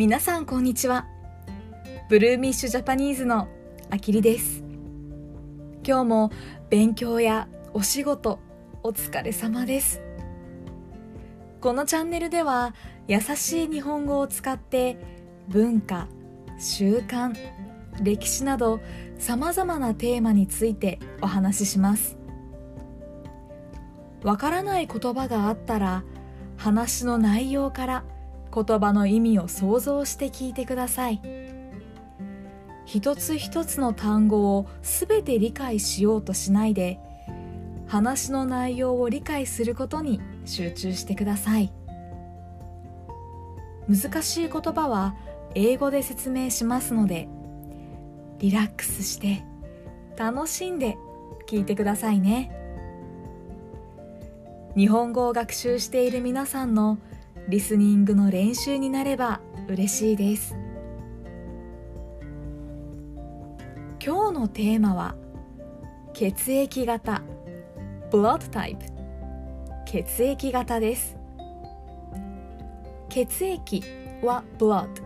皆さんこんにちは。ブルーミッシュジャパニーズのあきりです。今日も勉強やお仕事お疲れ様です。このチャンネルでは優しい日本語を使って文化習慣歴史などさまざまなテーマについてお話しします。わからない言葉があったら話の内容から言葉の意味を想像して聞いてください。一つ一つの単語をすべて理解しようとしないで話の内容を理解することに集中してください。難しい言葉は英語で説明しますのでリラックスして楽しんで聞いてくださいね。日本語を学習している皆さんのリスニングの練習になれば嬉しいです。今日のテーマは血液型 Blood type 血液型です。血液は Blood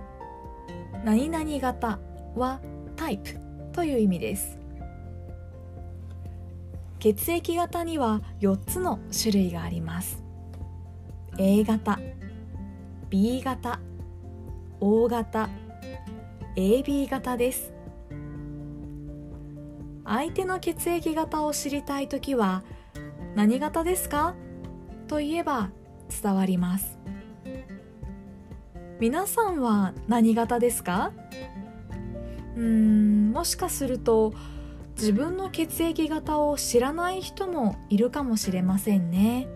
何々型は Type という意味です。血液型には4つの種類があります。A 型 B 型 O 型 AB 型です。相手の血液型を知りたいときは何型ですか？と言えば伝わります。皆さんは何型ですか？うーんもしかすると自分の血液型を知らない人もいるかもしれませんね。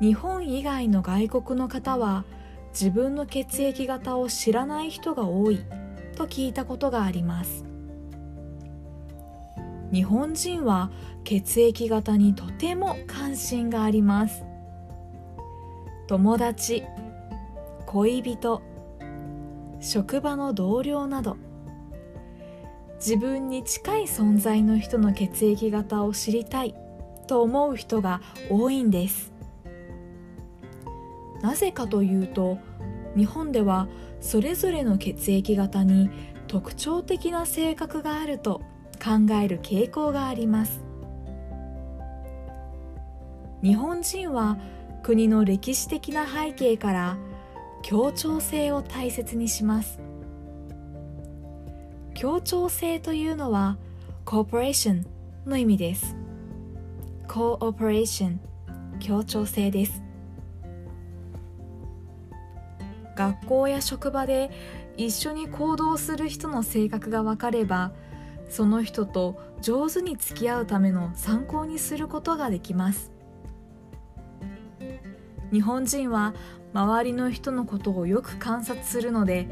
日本以外の外国の方は自分の血液型を知らない人が多いと聞いたことがあります。日本人は血液型にとても関心があります。友達恋人職場の同僚など自分に近い存在の人の血液型を知りたいと思う人が多いんです。なぜかというと日本ではそれぞれの血液型に特徴的な性格があると考える傾向があります。日本人は国の歴史的な背景から協調性を大切にします。協調性というのはコーポレーションの意味です。コーオペレーション協調性です。学校や職場で一緒に行動する人の性格が分かればその人と上手に付き合うための参考にすることができます。日本人は周りの人のことをよく観察するので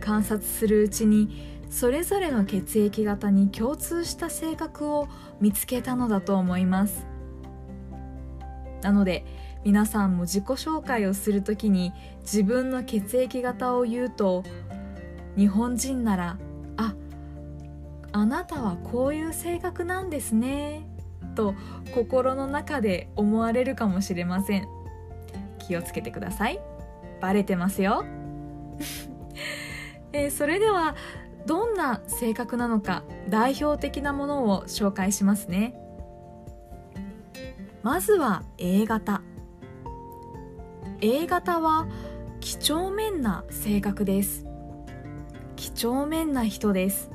観察するうちにそれぞれの血液型に共通した性格を見つけたのだと思います。なので皆さんも自己紹介をするときに自分の血液型を言うと日本人なら「ああなたはこういう性格なんですね」と心の中で思われるかもしれません。気をつけてください。バレてますよ、えー、それではどんな性格なのか代表的なものを紹介しますね。まずは A 型。A 型は几帳面な性格です。几帳面な人です。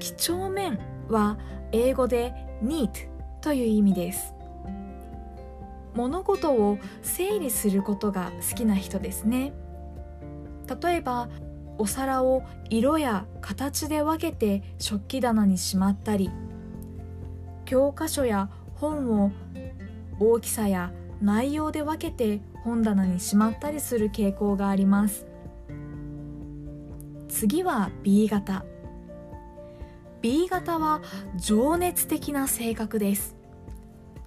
几帳面は英語で neat という意味です。物事を整理することが好きな人ですね。例えばお皿を色や形で分けて食器棚にしまったり教科書や本を大きさや内容で分けて本棚にしまったりする傾向があります。次は B 型。B 型は情熱的な性格です。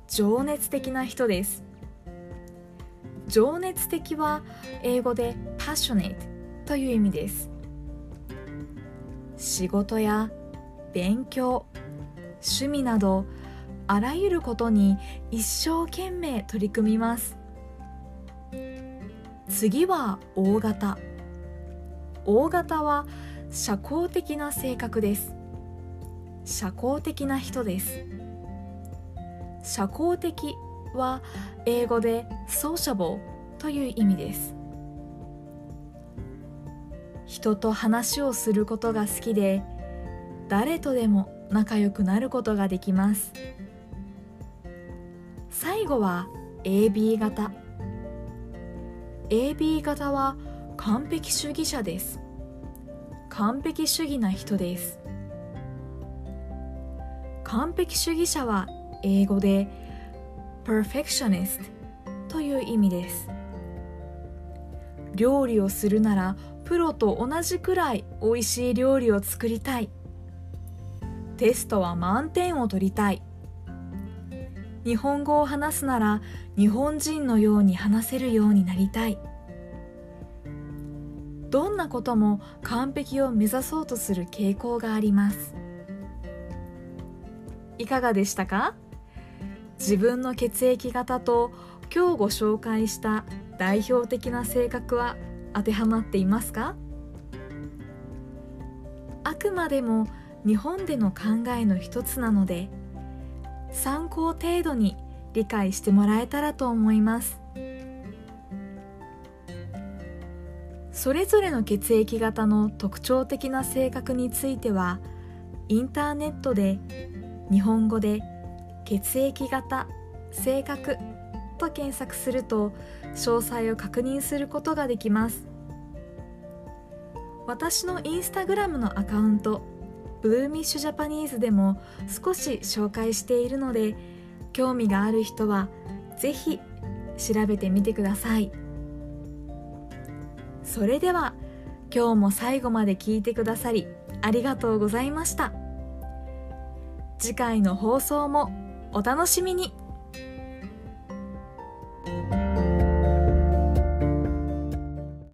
情熱的な人です。情熱的は英語で passionate という意味です。仕事や勉強趣味などあらゆることに一生懸命取り組みます。次は O 型。O 型は社交的な性格です。社交的な人です。社交的は英語で sociable という意味です。人と話をすることが好きで誰とでも仲良くなることができます。最後は AB 型。AB 型は完璧主義者です。完璧主義な人です。完璧主義者は英語で perfectionist という意味です。料理をするならプロと同じくらい美味しい料理を作りたい。テストは満点を取りたい。日本語を話すなら日本人のように話せるようになりたい。どんなことも完璧を目指そうとする傾向があります。いかがでしたか？自分の血液型と今日ご紹介した代表的な性格は当てはまっていますか？あくまでも日本での考えの一つなので参考程度に理解してもらえたらと思います。それぞれの血液型の特徴的な性格についてはインターネットで日本語で血液型性格と検索すると詳細を確認することができます。私のインスタグラムのアカウントブルーミッシュジャパニーズでも少し紹介しているので興味がある人はぜひ調べてみてください。それでは今日も最後まで聞いてくださりありがとうございました。次回の放送もお楽しみに。